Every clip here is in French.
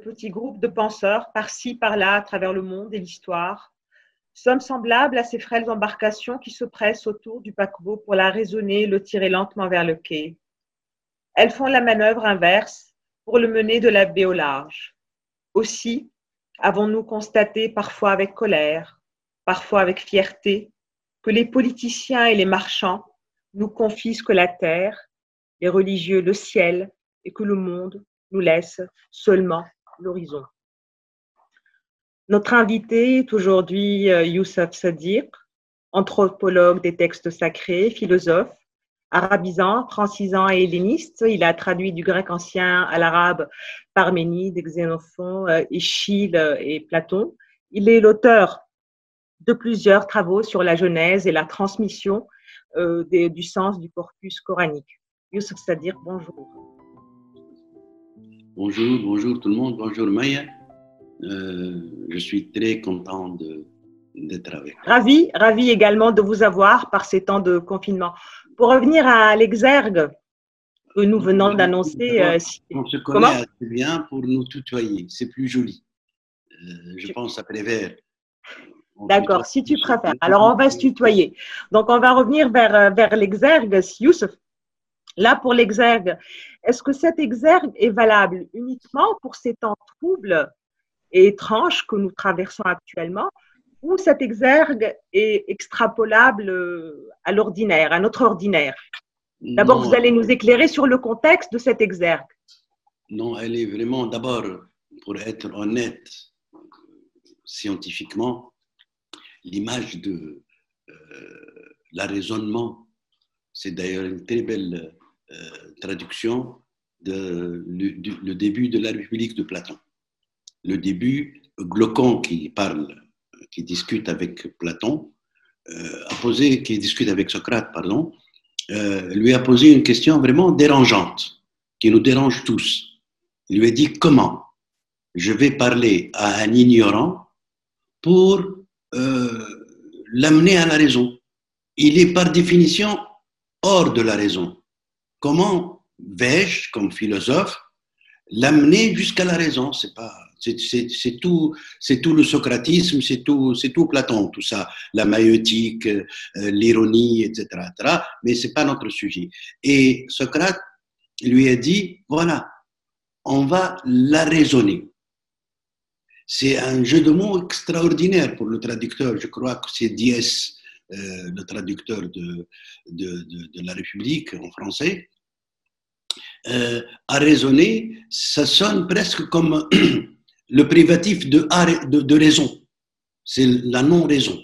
Nous, le petit groupe de penseurs, par-ci, par-là, à travers le monde et l'histoire, sommes semblables à ces frêles embarcations qui se pressent autour du paquebot pour la raisonner, le tirer lentement vers le quai. Elles font la manœuvre inverse pour le mener de la baie au large. Aussi, avons-nous constaté parfois avec colère, parfois avec fierté, que les politiciens et les marchands nous confisquent la terre, les religieux le ciel, et que le monde nous laisse seulement l'horizon. Notre invité est aujourd'hui euh, Youssef Sadiq, anthropologue des textes sacrés, philosophe, arabisant, francisant et helléniste. Il a traduit du grec ancien à l'arabe Parménide, Xénophon, Échille euh, et Platon. Il est l'auteur de plusieurs travaux sur la Genèse et la transmission euh, du sens du corpus coranique. Youssef Sadiq, bonjour. Bonjour, bonjour tout le monde, bonjour Maya. Euh, je suis très content d'être avec vous. Ravi, ravi également de vous avoir par ces temps de confinement. Pour revenir à l'exergue que nous venons d'annoncer. Euh, on se connaît assez bien pour nous tutoyer, c'est plus joli. Euh, je pense à Prévert. D'accord, si tu préfères. Alors, on va se tutoyer. Donc, on va revenir vers, vers l'exergue, Youssef. Là, pour l'exergue, est-ce que cet exergue est valable uniquement pour ces temps troubles et étranges que nous traversons actuellement ou cet exergue est extrapolable à l'ordinaire, à notre ordinaire? D'abord, vous allez nous éclairer sur le contexte de cet exergue. Non, elle est vraiment, d'abord, pour être honnête scientifiquement, l'image de euh, l'arraisonnement, c'est d'ailleurs une très belle euh, traduction de le, début de la République de Platon. Le début, Glaucon qui parle, qui discute avec Platon, euh, a posé, qui discute avec Socrate, pardon, euh, lui a posé une question vraiment dérangeante, qui nous dérange tous. Il lui a dit comment je vais parler à un ignorant pour l'amener à la raison? Il est par définition hors de la raison comment vais-je, comme philosophe, l'amener jusqu'à la raison? C'est pas, c'est tout, c'est tout le socratisme, c'est tout, c'est tout Platon, tout ça, la maïotique, euh, l'ironie, etc., etc. Mais c'est pas notre sujet. Et Socrate lui a dit voilà, on va la raisonner. C'est un jeu de mots extraordinaire pour le traducteur. Je crois que c'est Diès euh, le traducteur de, de, de, la République en français, euh, a raisonné, ça sonne presque comme le privatif de, de, raison. C'est la non-raison.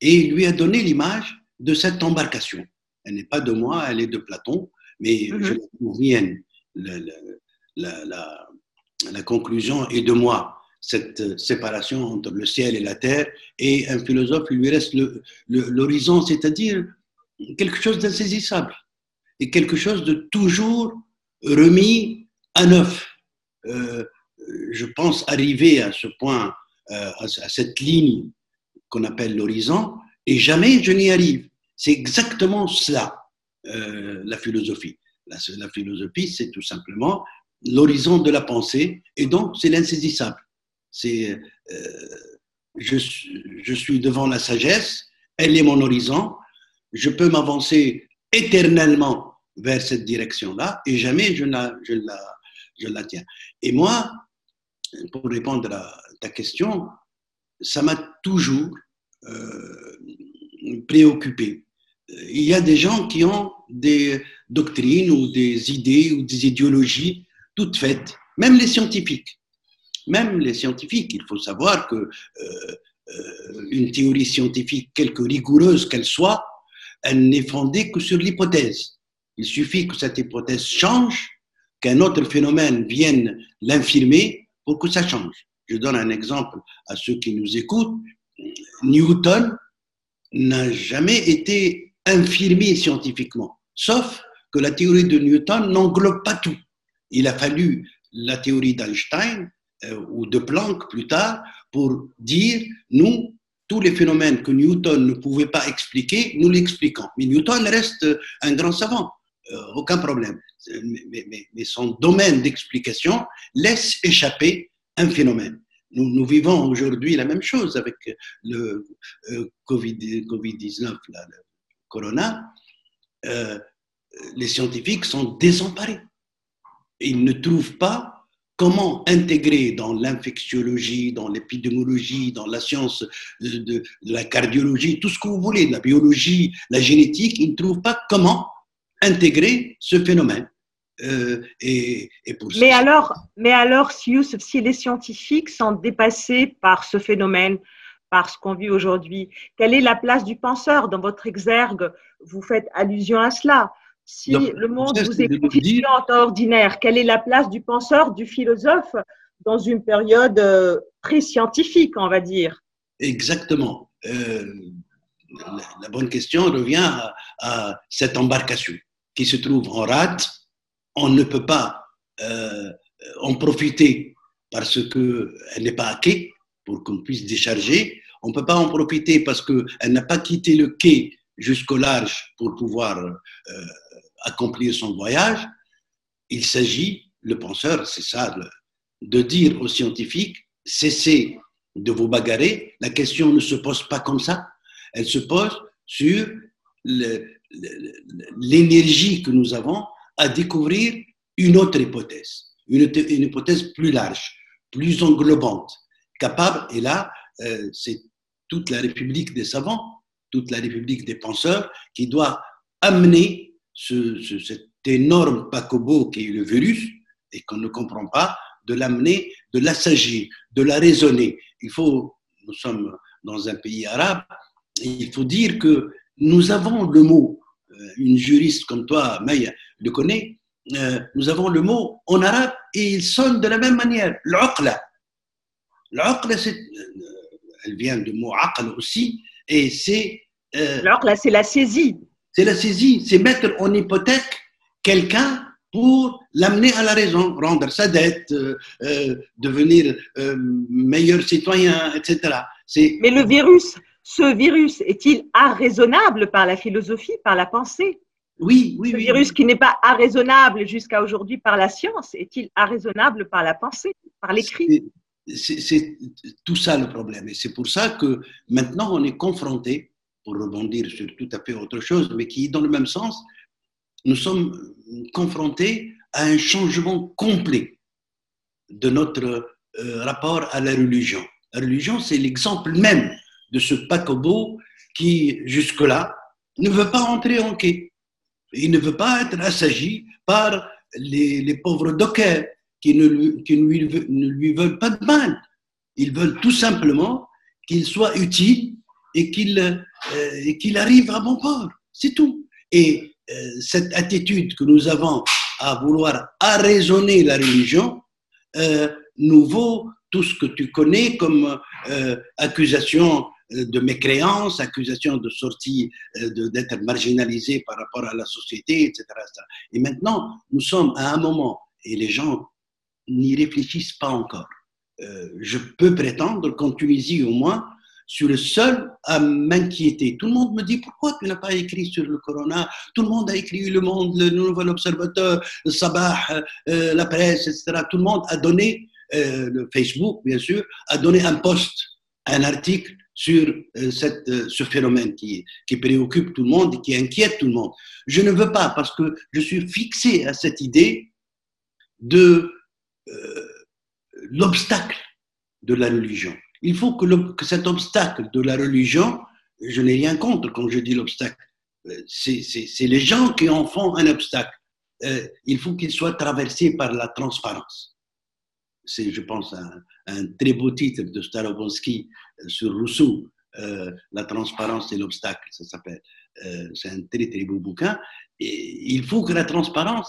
Et il lui a donné l'image de cette embarcation. Elle n'est pas de moi, elle est de Platon, mais mm-hmm. je trouve bien la, la, la, conclusion est de moi cette séparation entre le ciel et la terre, et un philosophe, il lui reste l'horizon, c'est-à-dire quelque chose d'insaisissable, et quelque chose de toujours remis à neuf. Euh, je pense arriver à ce point, euh, à cette ligne qu'on appelle l'horizon, et jamais je n'y arrive. C'est exactement cela, euh, la philosophie. La philosophie, c'est tout simplement l'horizon de la pensée, et donc c'est l'insaisissable. C'est, euh, je, suis devant la sagesse, elle est mon horizon, je peux m'avancer éternellement vers cette direction-là et jamais je la, la tiens. Et moi, pour répondre à ta question, ça m'a toujours euh, préoccupé. Il y a des gens qui ont des doctrines ou des idées ou des idéologies toutes faites, même les scientifiques même les scientifiques. Il faut savoir que euh, euh, une théorie scientifique, quelque rigoureuse qu'elle soit, elle n'est fondée que sur l'hypothèse. Il suffit que cette hypothèse change, qu'un autre phénomène vienne l'infirmer pour que ça change. Je donne un exemple à ceux qui nous écoutent. Newton n'a jamais été infirmé scientifiquement, sauf que la théorie de Newton n'englobe pas tout. Il a fallu la théorie d'Einstein euh, ou de Planck plus tard pour dire, nous, tous les phénomènes que Newton ne pouvait pas expliquer, nous l'expliquons. Mais Newton reste un grand savant. aucun problème. Mais, son domaine d'explication laisse échapper un phénomène. Nous, vivons aujourd'hui la même chose avec le COVID, Covid-19, le corona. les scientifiques sont désemparés. Ils ne trouvent pas comment intégrer dans l'infectiologie, dans l'épidémiologie, dans la science de, la cardiologie, tout ce que vous voulez, la biologie, la génétique, ils ne trouvent pas comment intégrer ce phénomène. Euh, et, pour mais, alors, mais alors, si, si les scientifiques sont dépassés par ce phénomène, par ce qu'on vit aujourd'hui, quelle est la place du penseur dans votre exergue? Vous faites allusion à cela si le monde vous est confié en ordinaire, quelle est la place du penseur, du philosophe dans une période euh, très scientifique, on va dire? Exactement. Euh, la, bonne question revient à, cette embarcation qui se trouve en rate. On ne peut pas euh, en profiter parce qu'elle n'est pas à quai pour qu'on puisse décharger. On ne peut pas en profiter parce qu'elle n'a pas quitté le quai jusqu'au large pour pouvoir accomplir son voyage, il s'agit, le penseur, c'est ça, de dire aux scientifiques, cessez de vous bagarrer, la question ne se pose pas comme ça, elle se pose sur l'énergie que nous avons à découvrir une autre hypothèse, une, hypothèse plus large, plus englobante, capable, et là, euh, c'est toute la République des savants, toute la République des penseurs qui doit amener ce, cet énorme paquebot qui est le virus et qu'on ne comprend pas, de l'amener, de l'assagir, de la raisonner. Il faut, nous sommes dans un pays arabe, il faut dire que nous avons le mot, euh, une juriste comme toi, Maya, le connaît, euh, nous avons le mot en arabe et il sonne de la même manière, l'uqla. L'uqla, euh, elle vient du mot aql aussi, et c'est... l'uqla, c'est la saisie. C'est la saisie, c'est mettre en hypothèque quelqu'un pour l'amener à la raison, rendre sa dette, euh, euh, devenir euh, meilleur citoyen, etc. Mais le virus, ce virus, est-il arraisonnable par la philosophie, par la pensée? Oui, oui. Ce virus qui n'est pas arraisonnable jusqu'à aujourd'hui par la science, est-il arraisonnable par la pensée, par l'écrit? C'est tout ça le problème. Et c'est pour ça que maintenant on est confronté pour rebondir sur tout à fait autre chose, mais qui, dans le même sens, nous sommes confrontés à un changement complet de notre euh, rapport à la religion. La religion, c'est l'exemple même de ce paquebot qui, jusque-là, ne veut pas entrer en quai. Il ne veut pas être assagi par les, pauvres dockers qui, ne, qui lui, ne lui veulent pas de mal. Ils veulent tout simplement qu'il soit utile et qu'il euh, arrive à bon port. C'est tout. Et euh, cette attitude que nous avons à vouloir arraisonner la religion euh, nous vaut tout ce que tu connais comme accusation de mécréance, accusation de sortie, d'être marginalisé par rapport à la société, etc. Et maintenant, nous sommes à un moment, et les gens n'y réfléchissent pas encore. je peux prétendre qu'en Tunisie, au moins, suis le seul à m'inquiéter. Tout le monde me dit pourquoi tu n'as pas écrit sur le corona? Tout le monde a écrit Le Monde, le Nouvel Observateur, le Sabah, euh, la presse, etc. Tout le monde a donné, euh, le Facebook bien sûr, a donné un post, un article sur euh, ce phénomène qui, qui préoccupe tout le monde et qui inquiète tout le monde. Je ne veux pas parce que je suis fixé à cette idée de l'obstacle de la religion. Il faut que, cet obstacle de la religion, je n'ai rien contre quand je dis l'obstacle, euh, c'est les gens qui en font un obstacle. Euh, il faut qu'il soit traversé par la transparence. C'est, je pense, un, très beau titre de Starobinsky euh, sur Rousseau, La transparence et l'obstacle, ça s'appelle. c'est un très très beau bouquin. Il faut que la transparence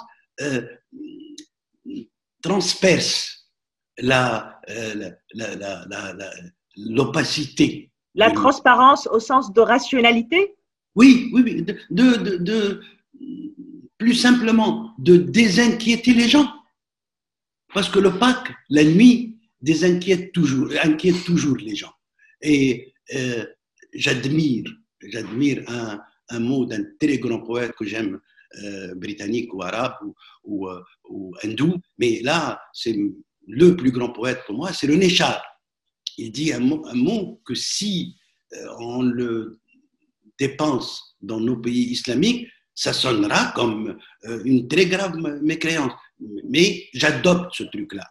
transperce l'opacité. La, la, transparence au sens de rationalité? Oui, oui, De, de, plus simplement, de désinquiéter les gens. Parce que l'opaque, la nuit, désinquiète toujours, inquiète toujours les gens. Et euh, j'admire, j'admire un, un, mot d'un très grand poète que j'aime britannique ou arabe ou, ou, hindou. Mais là, c'est le plus grand poète pour moi, c'est René Char. Il dit un mot, que si on le dépense dans nos pays islamiques, ça sonnera comme une très grave mécréance. Mais j'adopte ce truc-là.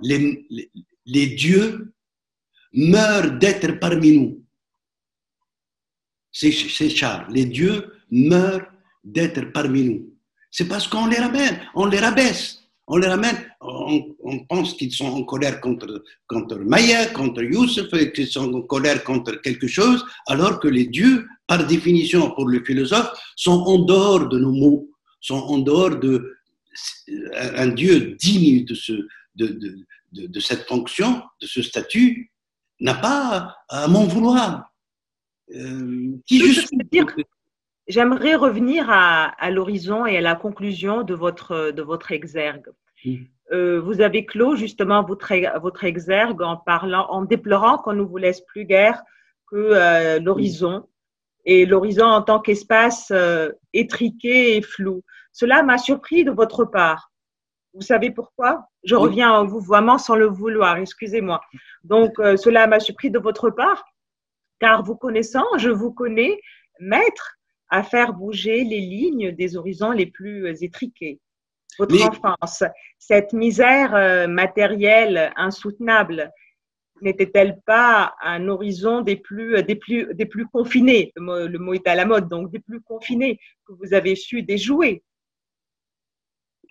Les, dieux meurent d'être parmi nous. C'est Charles. Les dieux meurent d'être parmi nous. C'est parce qu'on les rabaisse. On les ramène, on, pense qu'ils sont en colère contre, contre Maya, contre Youssef, qu'ils sont en colère contre quelque chose, alors que les dieux, par définition pour le philosophe, sont en dehors de nos mots, sont en dehors de, un Dieu digne de, ce, de, de, de, cette fonction, de ce statut, n'a pas à m'en vouloir. Euh, j'aimerais revenir à, à l'horizon et à la conclusion de votre, de votre exergue. Euh, vous avez clos justement votre, votre exergue en parlant, en déplorant qu'on ne vous laisse plus guère que euh, l'horizon et l'horizon en tant qu'espace étriqué et flou. Cela m'a surpris de votre part. Vous savez pourquoi? Je reviens en vous vraiment sans le vouloir, excusez-moi. Donc, euh, cela m'a surpris de votre part, car vous connaissant, je vous connais maître à faire bouger les lignes des horizons les plus étriqués. Votre enfance, cette misère euh, matérielle insoutenable, n'était-elle pas un horizon des plus, des plus, des plus confinés? Le mot, le mot est à la mode, donc des plus confinés que vous avez su déjouer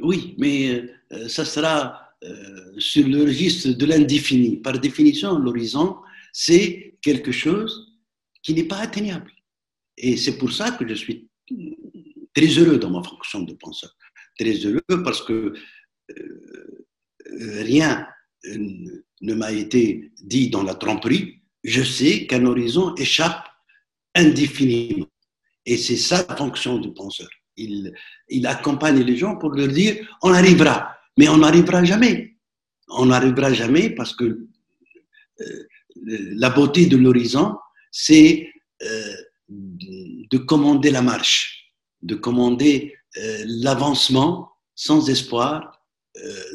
oui, mais euh, ça sera euh, sur le registre de l'indéfini. Par définition, l'horizon, c'est quelque chose qui n'est pas atteignable. Et c'est pour ça que je suis très heureux dans ma fonction de penseur. Très heureux parce que euh, rien ne m'a été dit dans la tromperie. Je sais qu'un horizon échappe indéfiniment. Et c'est ça la fonction du penseur il, accompagne les gens pour leur dire on arrivera, mais on n'arrivera jamais. On n'arrivera jamais parce que euh, la beauté de l'horizon, c'est euh, de commander la marche, de commander euh, l'avancement sans espoir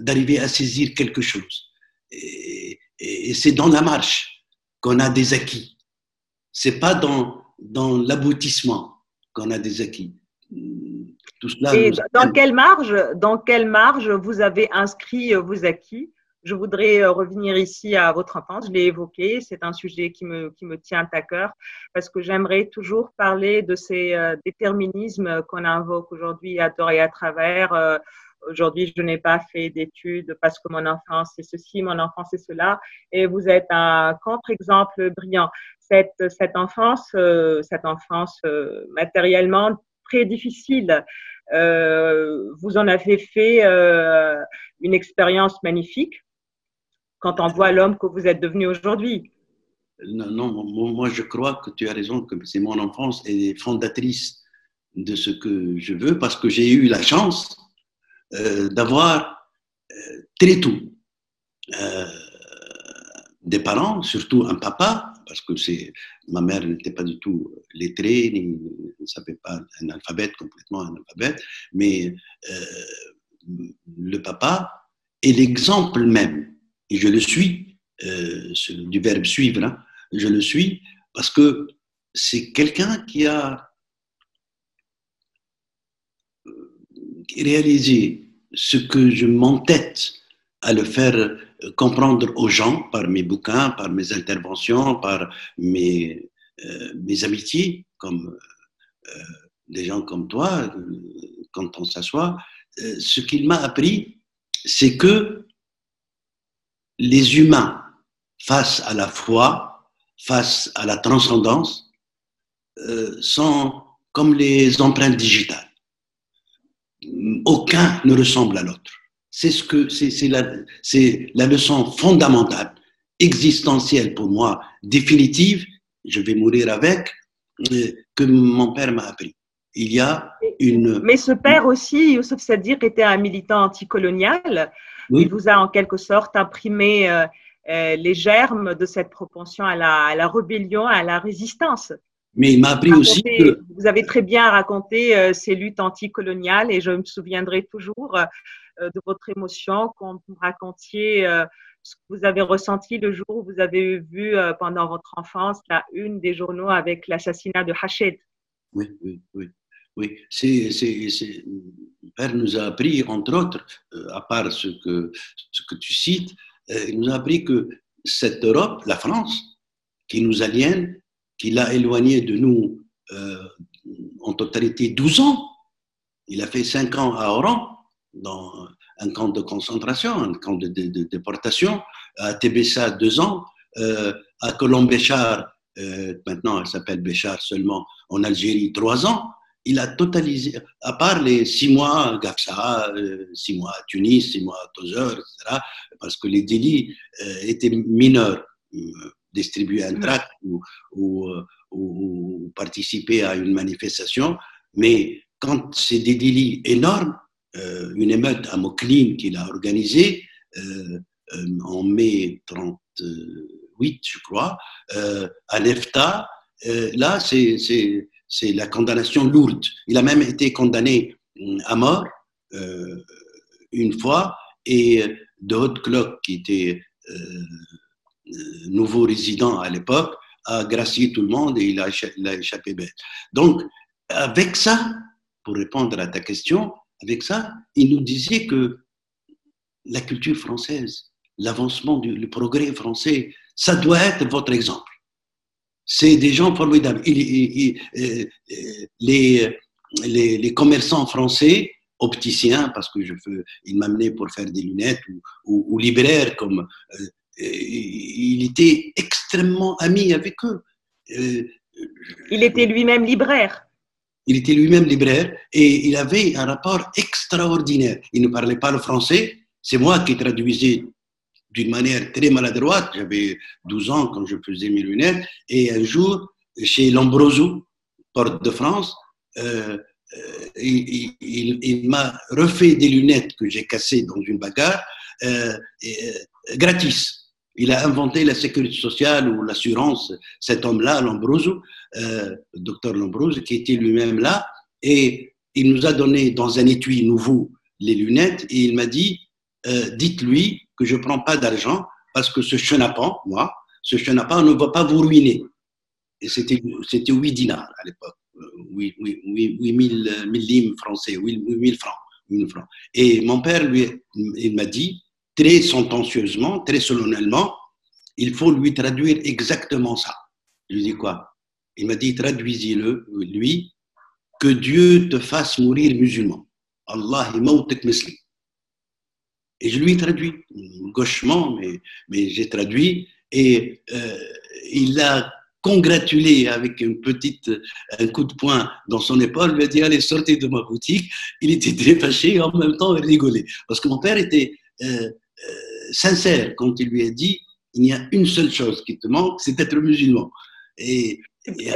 d'arriver à saisir quelque chose. Et, c'est dans la marche qu'on a des acquis. C'est pas dans, dans l'aboutissement qu'on a des acquis. Et dans quelle marge, dans quelle marge vous avez inscrit euh, vos acquis? Je voudrais euh, revenir ici à votre enfance. Je l'ai évoqué. C'est un sujet qui me, qui me tient à cœur parce que j'aimerais toujours parler de ces euh, déterminismes qu'on invoque aujourd'hui à tort et à travers. Aujourd'hui, je n'ai pas fait d'études parce que mon enfance c'est ceci, mon enfance c'est cela. Et vous êtes un contre-exemple brillant. Cette, cette enfance, cette enfance matériellement très difficile. Euh, vous en avez fait euh, une expérience magnifique quand on voit l'homme que vous êtes devenu aujourd'hui. Non, moi je crois que tu as raison, que c'est mon enfance et fondatrice de ce que je veux parce que j'ai eu la chance euh, d'avoir très tôt des parents, surtout un papa, parce que ma mère n'était pas du tout lettrée, ni, ne savait pas un alphabet, complètement un alphabet, mais euh, le papa est l'exemple même, et je le suis, euh, du verbe suivre, hein, je le suis, parce que c'est quelqu'un qui a réalisé ce que je m'entête à le faire comprendre aux gens par mes bouquins, par mes interventions, par mes, euh, mes amitiés, comme euh, des gens comme toi, quand on s'assoit. Euh, ce qu'il m'a appris, c'est que les humains, face à la foi, face à la transcendance, sont comme les empreintes digitales. Aucun ne ressemble à l'autre. C'est ce que c'est la, la leçon fondamentale, existentielle pour moi, définitive. Je vais mourir avec euh, que mon père m'a appris. Il y a une. Mais ce père aussi, Youssef Sadir, était un militant anticolonial. Il vous a en quelque sorte imprimé euh, euh, les germes de cette propension à la, à la, rébellion, à la résistance. Mais il m'a appris aussi que. Vous avez très bien raconté euh, ces luttes anticoloniales et je me souviendrai toujours de votre émotion quand vous racontiez ce que vous avez ressenti le jour où vous avez vu pendant votre enfance la une des journaux avec l'assassinat de Hached. Oui, oui, oui. Oui, c'est, père nous a appris, entre autres, à part ce que, tu cites, il nous a appris que cette Europe, la France, qui nous aliène, qui l'a éloigné de nous euh, en totalité 12 ans. Il a fait 5 ans à Oran, dans un camp de concentration, un camp de, déportation, à Tébessa 2 ans, euh, à Colombe-Béchar, euh, maintenant elle s'appelle Béchar seulement, en Algérie 3 ans. Il a totalisé, à part les 6 mois à Gafsa, 6 mois à Tunis, 6 mois à Tozer, etc., parce que les délits étaient mineurs distribuer un tract ou, ou, participer à une manifestation, mais quand c'est des délits énormes, euh, une émeute à Moklin qu'il a organisée euh, euh, en mai 38, je crois, à Nefta, là, c'est la condamnation lourde. Il a même été condamné à mort une fois et de haute cloque qui était euh, nouveau résident à l'époque, a gracié tout le monde et il a, échappé bête. Donc, avec ça, pour répondre à ta question, avec ça, il nous disait que la culture française, l'avancement, le progrès français, ça doit être votre exemple. C'est des gens formidables. Euh, euh, les, les, les, commerçants français, opticiens, parce que je ils m'amenaient pour faire des lunettes, ou, ou, libraires comme il était extrêmement ami avec eux. Euh, il était lui-même libraire. Il était lui-même libraire et il avait un rapport extraordinaire. Il ne parlait pas le français. C'est moi qui traduisais d'une manière très maladroite. J'avais 12 ans quand je faisais mes lunettes. Et un jour, chez Lombroso, porte de France, euh, euh, il, m'a refait des lunettes que j'ai cassées dans une bagarre gratis. Il a inventé la sécurité sociale ou l'assurance, cet homme-là, Lombroso, euh, docteur Lombroso, qui était lui-même là, et il nous a donné dans un étui nouveau les lunettes, et il m'a dit, euh, dites-lui que je ne prends pas d'argent parce que ce chenapan, moi, ce chenapan ne va pas vous ruiner. Et c'était 8 dinars à l'époque, 8, 000, limes français, 8 francs, francs. Et mon père, lui, il m'a dit, très sentencieusement, très solennellement, il faut lui traduire exactement ça. Je lui dis quoi? Il m'a dit, traduisez-le, lui, que Dieu te fasse mourir musulman. Allah misli. Et je lui traduis, gauchement, mais, mais j'ai traduit, et euh, il l'a congratulé avec une petite, un coup de poing dans son épaule, il lui a dit, allez, sortez de ma boutique. Il était très et en même temps, il rigolait. Parce que mon père était... Euh, euh, sincère quand il lui a dit il y a une seule chose qui te manque, c'est d'être musulman. Et,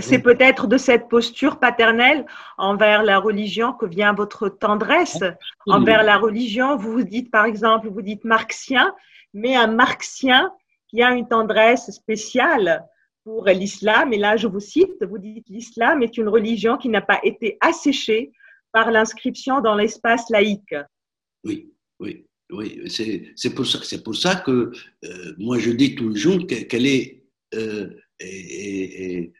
c'est peut-être de cette posture paternelle envers la religion que vient votre tendresse envers la religion. Vous vous dites, par exemple, vous dites marxien, mais un marxien qui a une tendresse spéciale pour l'islam. Et là, je vous cite, vous dites, l'islam est une religion qui n'a pas été asséchée par l'inscription dans l'espace laïque. Oui, oui. Oui, c'est pour, ça, pour ça que euh, moi je dis tout le jour qu'elle est, euh, et,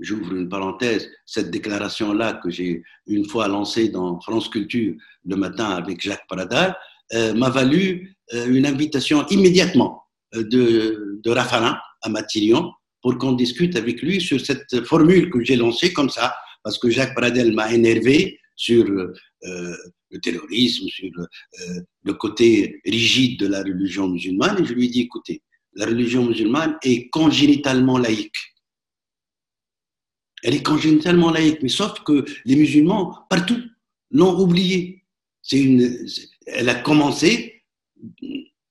j'ouvre une parenthèse, cette déclaration-là que j'ai une fois lancée dans France Culture le matin avec Jacques Paradal, euh, m'a valu une invitation immédiatement de, de Raffarin à Matignon pour qu'on discute avec lui sur cette formule que j'ai lancée comme ça, parce que Jacques Paradel m'a énervé sur le terrorisme, sur euh, le, côté rigide de la religion musulmane. Et je lui ai dit, écoutez, la religion musulmane est congénitalement laïque. Elle est congénitalement laïque, mais sauf que les musulmans, partout, l'ont oublié. C'est une, elle a commencé,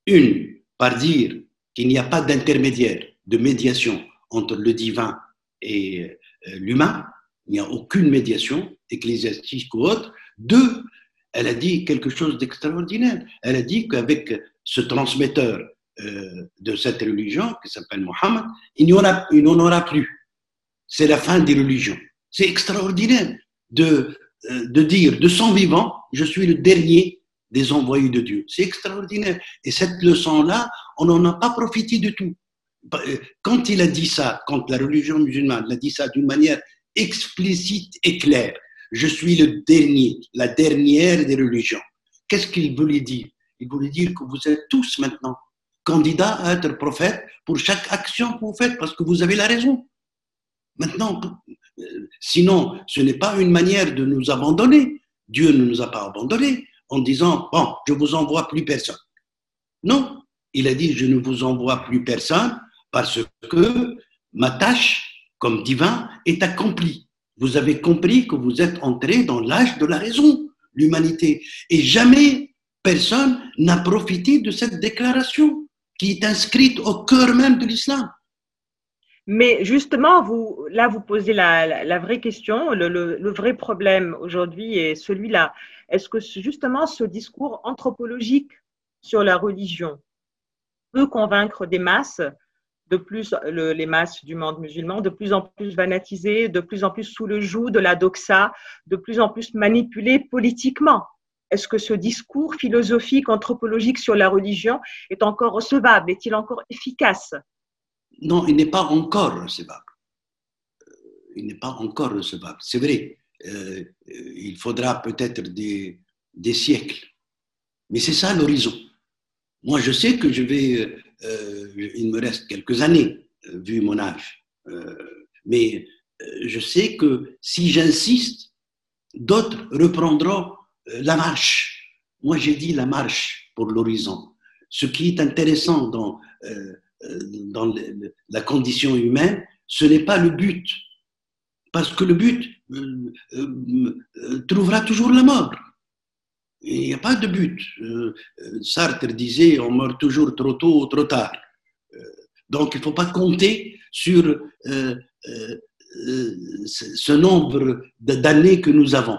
une, par dire qu'il n'y a pas d'intermédiaire, de médiation entre le divin et euh, l'humain. Il n'y a aucune médiation ecclésiastique ou autre. Deux, elle a dit quelque chose d'extraordinaire. Elle a dit qu'avec ce transmetteur euh, de cette religion, qui s'appelle Mohammed, il n'y en, aura plus. C'est la fin des religions. C'est extraordinaire de, euh, de dire de son vivant, je suis le dernier des envoyés de Dieu. C'est extraordinaire. Et cette leçon-là, on n'en a pas profité du tout. Euh, quand il a dit ça, quand la religion musulmane a dit ça d'une manière explicite et claire, je suis le dernier, la dernière des religions. Qu'est-ce qu'il voulait dire? Il voulait dire que vous êtes tous maintenant candidats à être prophètes pour chaque action que vous faites, parce que vous avez la raison. Maintenant, euh, sinon, ce n'est pas une manière de nous abandonner. Dieu ne nous a pas abandonnés en disant, bon, je vous envoie plus personne. Non, il a dit, je ne vous envoie plus personne parce que ma tâche comme divin est accomplie. Vous avez compris que vous êtes entré dans l'âge de la raison, l'humanité. Et jamais personne n'a profité de cette déclaration qui est inscrite au cœur même de l'islam. Mais justement, vous, là, vous posez la, vraie question, le, le vrai problème aujourd'hui est celui-là. Est-ce que justement ce discours anthropologique sur la religion peut convaincre des masses, de plus les masses du monde musulman, de plus en plus vanatisées, de plus en plus sous le joug de la doxa, de plus en plus manipulées politiquement? Est-ce que ce discours philosophique, anthropologique sur la religion est encore recevable? Est-il encore efficace? Non, il n'est pas encore recevable. Euh, il n'est pas encore recevable. C'est vrai, euh, il faudra peut-être des, siècles. Mais c'est ça l'horizon. Moi, je sais que je vais, euh, il me reste quelques années, vu mon âge, mais je sais que si j'insiste, d'autres reprendront la marche. Moi, j'ai dit la marche pour l'horizon. Ce qui est intéressant dans, dans la condition humaine, ce n'est pas le but, parce que le but trouvera toujours la mort. Il n'y a pas de but. Euh, euh, Sartre disait on meurt toujours trop tôt ou trop tard. Euh, donc il ne faut pas compter sur ce nombre d'années que nous avons.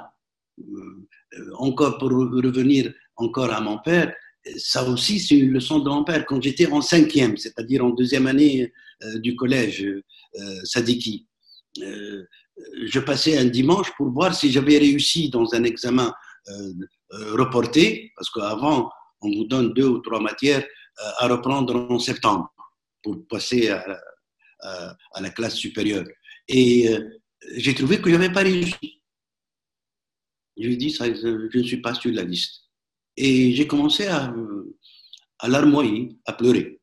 Encore pour revenir encore à mon père, ça aussi c'est une leçon de père. Quand j'étais en cinquième, c'est-à-dire en deuxième année du collège Sadiki, je passais un dimanche pour voir si j'avais réussi dans un examen euh, reporté, parce qu'avant, on vous donne deux ou trois matières euh, à reprendre en septembre pour passer à, la classe supérieure. Et euh, j'ai trouvé que je n'avais pas réussi. Je lui ai dit, je ne suis pas sur la liste. Et j'ai commencé à, à larmoyer, à pleurer.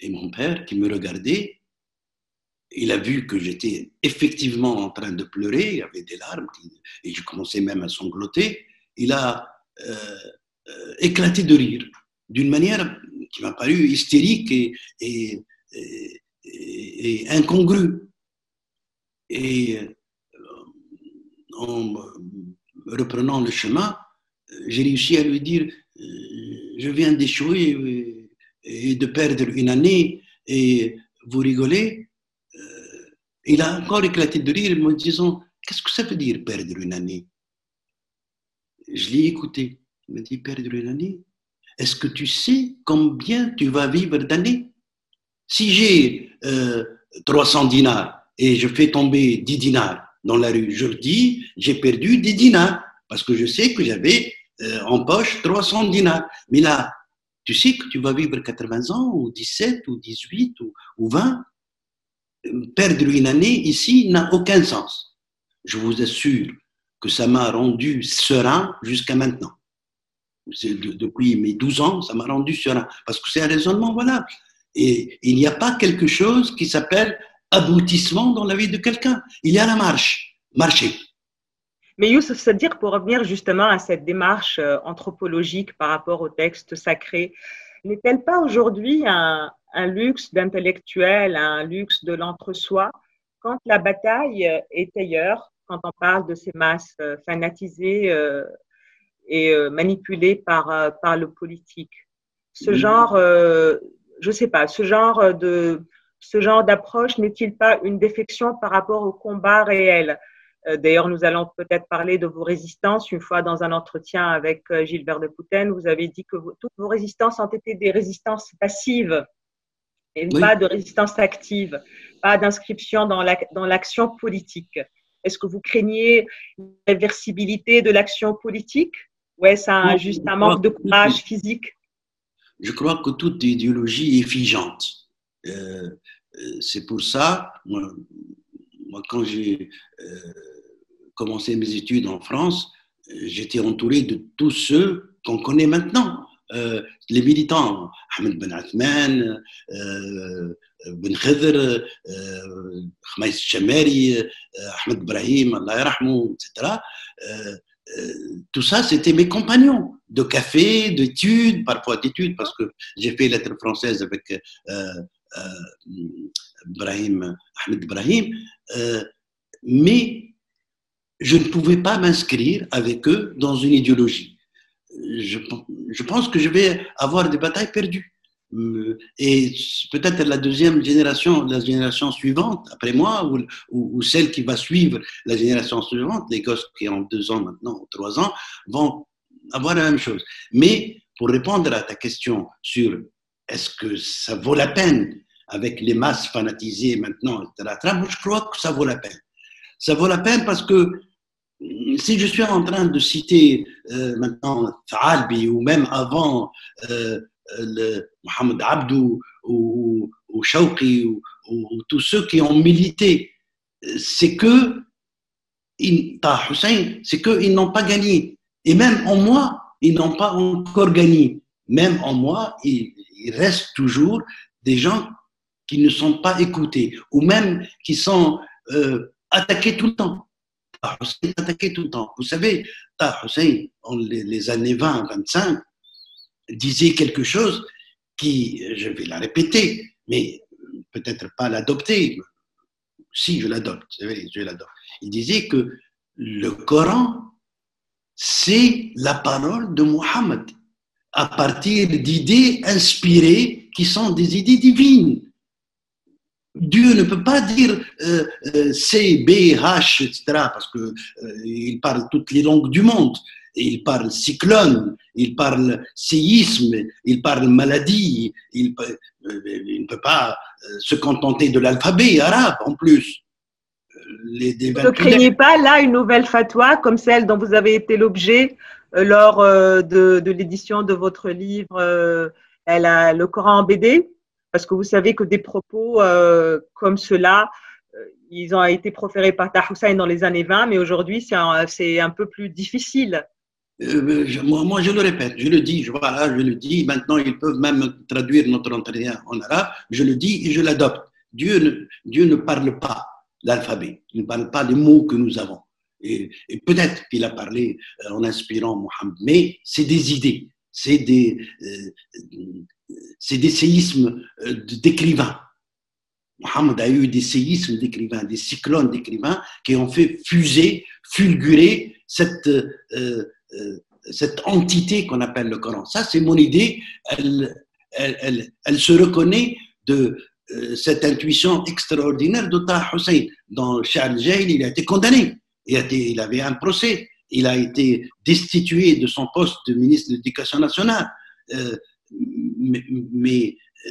Et mon père, qui me regardait, il a vu que j'étais effectivement en train de pleurer, il y avait des larmes, et je commençais même à sangloter il a euh, euh, éclaté de rire d'une manière qui m'a paru hystérique et, incongrue. Et euh, en reprenant le chemin, j'ai réussi à lui dire, je viens d'échouer et de perdre une année et vous rigolez. Il a encore éclaté de rire me disant, qu'est-ce que ça veut dire perdre une année? Je l'ai écouté. Il m'a dit, Père année, est-ce que tu sais combien tu vas vivre d'années? Si j'ai 300 euh, dinars et je fais tomber 10 dinars dans la rue, je dis, j'ai perdu 10 dinars parce que je sais que j'avais euh, en poche 300 dinars. Mais là, tu sais que tu vas vivre 80 ans ou 17 ou 18 ou, ou 20 Perdre une année ici n'a aucun sens. Je vous assure que ça m'a rendu serein jusqu'à maintenant. Depuis mes 12 ans, ça m'a rendu serein. Parce que c'est un raisonnement valable. Et il n'y a pas quelque chose qui s'appelle aboutissement dans la vie de quelqu'un. Il y a la marche, marcher. Mais Youssef Sadir, pour revenir justement à cette démarche euh, anthropologique par rapport au texte sacré, n'est-elle pas aujourd'hui un, un luxe d'intellectuel, un luxe de l'entre-soi, quand la bataille est ailleurs, quand on parle de ces masses euh, fanatisées euh, et manipulées par, par le politique? Ce genre, je ne sais pas, ce genre de ce genre d'approche n'est-il pas une défection par rapport au combat réel? D'ailleurs, nous allons peut-être parler de vos résistances. Une fois dans un entretien avec Gilbert de Pouten, vous avez dit que toutes vos résistances ont été des résistances passives et pas de résistance active, pas d'inscription dans l'action politique. Est-ce que vous craignez l'inversibilité de l'action politique? Ou est-ce juste un manque de courage physique Je crois que toute idéologie est figeante. Euh, euh, c'est pour ça, moi, quand j'ai euh, commencé mes études en France, j'étais entouré de tous ceux qu'on connaît maintenant. les militants, Ahmed Ben Athman, Ben Khidr, Khamais Chamari, Ahmed Ibrahim, Allah etc. tout ça, c'était mes compagnons de café, d'études, parfois d'études, parce que j'ai fait lettres françaises avec Ibrahim, Ahmed Ibrahim, mais je ne pouvais pas m'inscrire avec eux dans une idéologie. Je, pense que je vais avoir des batailles perdues. Et peut-être la deuxième génération, la génération suivante, après moi, ou, ou, celle qui va suivre la génération suivante, les gosses qui ont deux ans maintenant, ou trois ans, vont avoir la même chose. Mais pour répondre à ta question sur est-ce que ça vaut la peine avec les masses fanatisées maintenant, etc., je crois que ça vaut la peine. Ça vaut la peine parce que si je suis en train de citer euh, maintenant Faalbi ou même avant euh, le Mohamed Abdou ou, ou ou, tous ceux qui ont milité, c'est que Hussein, c'est qu'ils n'ont pas gagné. Et même en moi, ils n'ont pas encore gagné. Même en moi, il, reste toujours des gens qui ne sont pas écoutés ou même qui sont euh, attaqués tout le temps. Hussein attaqué tout le temps. Vous savez, Hussein, en les, années 20, 25, disait quelque chose qui, je vais la répéter, mais peut-être pas l'adopter. Si, je l'adopte, je l'adopte. Il disait que le Coran, c'est la parole de Mohammed à partir d'idées inspirées qui sont des idées divines. Dieu ne peut pas dire euh, euh, C, B, H, etc., parce qu'il euh, parle toutes les langues du monde. Il parle cyclone, il parle séisme, il parle maladie. Il, il ne peut pas se contenter de l'alphabet arabe en plus. Les, ne craignez pas là une nouvelle fatwa comme celle dont vous avez été l'objet lors de, de l'édition de votre livre elle a le Coran en BD parce que vous savez que des propos euh, comme cela, euh, ils ont été proférés par Tahoussain dans les années 20, mais aujourd'hui, c'est un, peu plus difficile. Euh, moi, je le répète, je le dis, je, voilà, je le dis. Maintenant, ils peuvent même traduire notre entretien en arabe. Je le dis et je l'adopte. Dieu ne, parle pas l'alphabet, il ne parle pas les mots que nous avons. Et, et peut-être qu'il a parlé en inspirant Mohammed, mais c'est des idées, c'est des, c'est des séismes euh, d'écrivains. Mohammed a eu des séismes d'écrivains, des cyclones d'écrivains qui ont fait fuser, fulgurer cette, euh, euh, cette entité qu'on appelle le Coran. Ça, c'est mon idée. Elle, elle, elle, se reconnaît de cette intuition extraordinaire d'Ota Hussein. Dans Charles Jail, il a été condamné. Il, a été, il avait un procès. Il a été destitué de son poste de ministre de l'Éducation nationale mais, euh,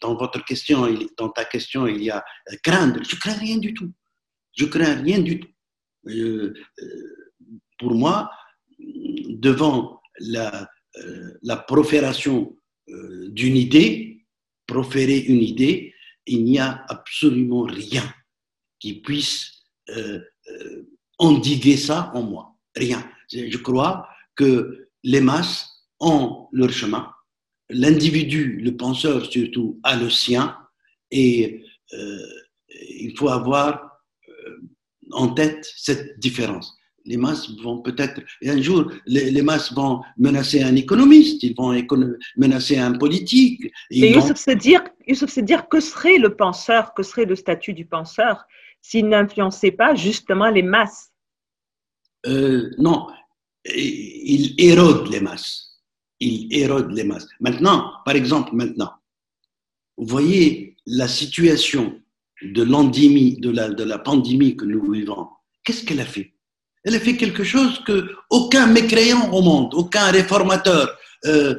dans votre question, dans ta question, il y a euh, craindre. Je crains rien du tout. Je crains rien du tout. Euh, pour moi, devant la, la profération d'une idée, proférer une idée, il n'y a absolument rien qui puisse endiguer ça en moi. Rien. Je crois que les masses ont leur chemin. L'individu, le penseur surtout, a le sien et euh, il faut avoir euh, en tête cette différence. Les masses vont peut-être, et un jour, les, masses vont menacer un économiste, ils vont menacer un politique. Et Youssef, c'est dire, dire que serait le penseur, que serait le statut du penseur s'il n'influençait pas justement les masses? Euh, Non, il érode les masses il érode les masses. Maintenant, par exemple, maintenant, vous voyez la situation de l'endémie, de la, pandémie que nous vivons. Qu'est-ce qu'elle a fait? Elle a fait quelque chose que aucun mécréant au monde, aucun réformateur euh,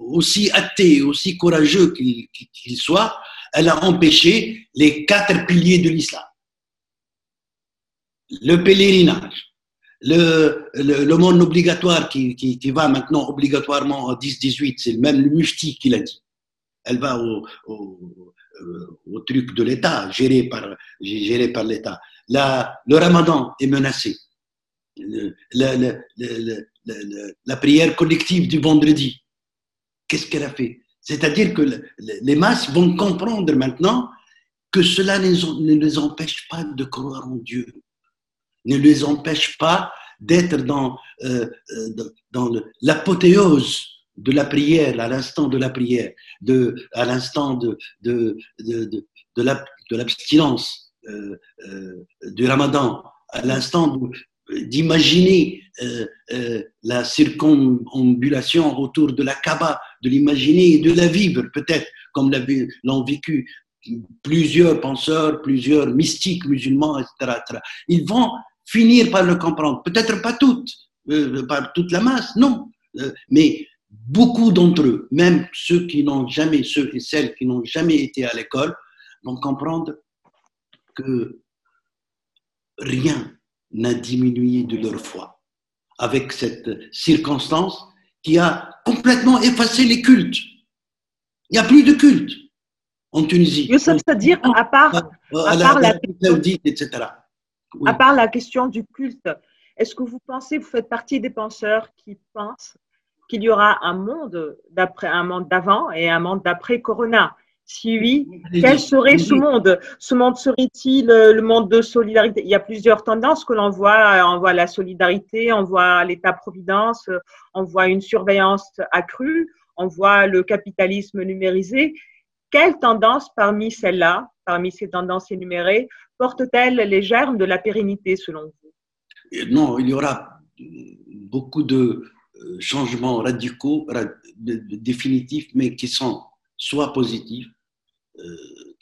aussi athée, aussi courageux qu'il soit, elle a empêché les quatre piliers de l'islam. Le pèlerinage, le, le, monde obligatoire qui, qui, qui, va maintenant obligatoirement en 10-18, c'est même le mufti qui l'a dit. Elle va au, au, au truc de l'État, géré par, géré par l'État. Le ramadan est menacé. La, prière collective du vendredi, qu'est-ce qu'elle a fait? C'est-à-dire que les masses vont comprendre maintenant que cela ne les empêche pas de croire en Dieu ne les empêche pas d'être dans, euh, euh dans l'apothéose de la prière, à l'instant de la prière, de, à l'instant de, de, de, de l'abstinence euh, du ramadan, à l'instant d'imaginer la circumambulation autour de la Kaaba, de l'imaginer et de la vivre peut-être comme l'ont vécu plusieurs penseurs, plusieurs mystiques musulmans, etc., etc. Ils vont finir par le comprendre. Peut-être pas toutes, euh, pas toute la masse, non. Euh, mais beaucoup d'entre eux, même ceux qui n'ont jamais, ceux et celles qui n'ont jamais été à l'école, vont comprendre que rien n'a diminué de leur foi avec cette circonstance qui a complètement effacé les cultes. Il n'y a plus de culte en Tunisie. C'est-à-dire, à part, à, part la, Saoudite, etc. À part la question du culte, est-ce que vous pensez, vous faites partie des penseurs qui pensent qu'il y aura un monde d'après, un monde d'avant et un monde d'après Corona? Si oui, quel serait ce monde? Ce monde serait-il le monde de solidarité? Il y a plusieurs tendances que l'on voit. On voit la solidarité, on voit l'État-providence, on voit une surveillance accrue, on voit le capitalisme numérisé. Quelle tendance parmi celles-là, parmi ces tendances énumérées, porte-t-elle les germes de la pérennité selon vous? Non, il y aura beaucoup de euh, changements radicaux, définitifs, mais qui sont soit positifs, euh,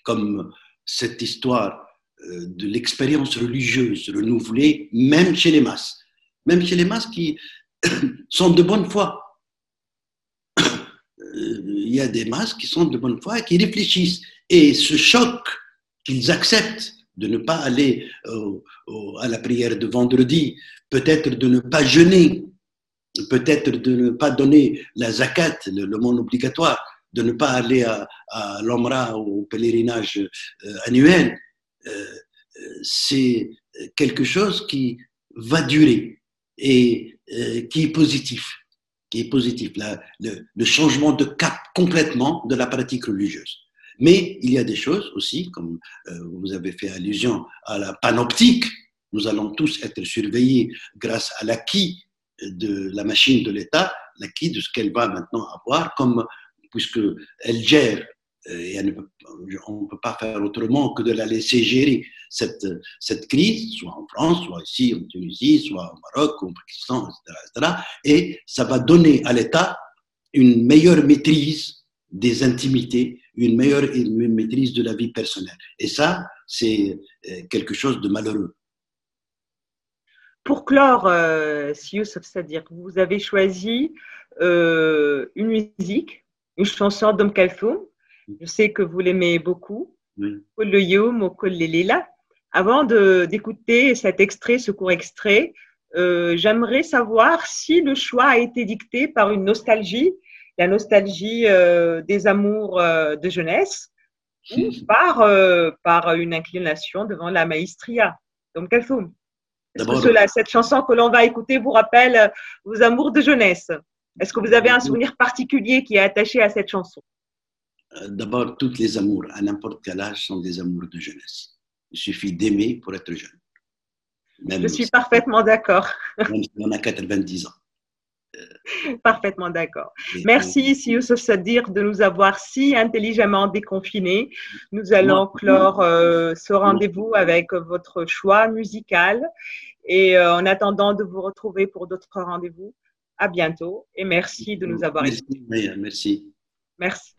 comme cette histoire euh, de l'expérience religieuse renouvelée, même chez les masses, même chez les masses qui sont de bonne foi. Il y a des masses qui sont de bonne foi et qui réfléchissent. Et ce choc qu'ils acceptent de ne pas aller à la prière de vendredi, peut-être de ne pas jeûner, peut-être de ne pas donner la zakat, le, monde obligatoire, de ne pas aller à, l'Omra au pèlerinage euh, annuel, euh, c'est quelque chose qui va durer et euh, qui est positif, qui est positif, le changement de cap complètement de la pratique religieuse. Mais il y a des choses aussi, comme euh, vous avez fait allusion à la panoptique, nous allons tous être surveillés grâce à l'acquis de la machine de l'État, l'acquis de ce qu'elle va maintenant avoir, comme puisqu'elle gère, euh, et on ne peut pas faire autrement que de la laisser gérer cette, crise, soit en France, soit ici en Tunisie, soit au Maroc, au Pakistan, etc., etc. Et ça va donner à l'État une meilleure maîtrise des intimités, une meilleure maîtrise de la vie personnelle. Et ça, c'est euh, quelque chose de malheureux. Pour clore, euh, c'est-à-dire vous avez choisi euh, une musique, une chanson d'Om Kalfoum. Je sais que vous l'aimez beaucoup. Oui. Avant d'écouter cet extrait, ce court extrait, euh, j'aimerais savoir si le choix a été dicté par une nostalgie la nostalgie euh, des amours euh, de jeunesse ou par, euh, par une inclination devant la maestria. Donc, quel film Est-ce que cette chanson que l'on va écouter vous rappelle vos amours de jeunesse? Est-ce que vous avez un souvenir particulier qui est attaché à cette chanson? D'abord, tous les amours, à n'importe quel âge, sont des amours de jeunesse. Il suffit d'aimer pour être jeune. Je suis parfaitement d'accord. on a 90 ans. Parfaitement d'accord. Merci, si Sadir, de nous avoir si intelligemment déconfinés. Nous allons clore euh, ce rendez-vous avec votre choix musical. Et euh, en attendant de vous retrouver pour d'autres rendez-vous, à bientôt et merci de nous avoir Merci. Merci. merci.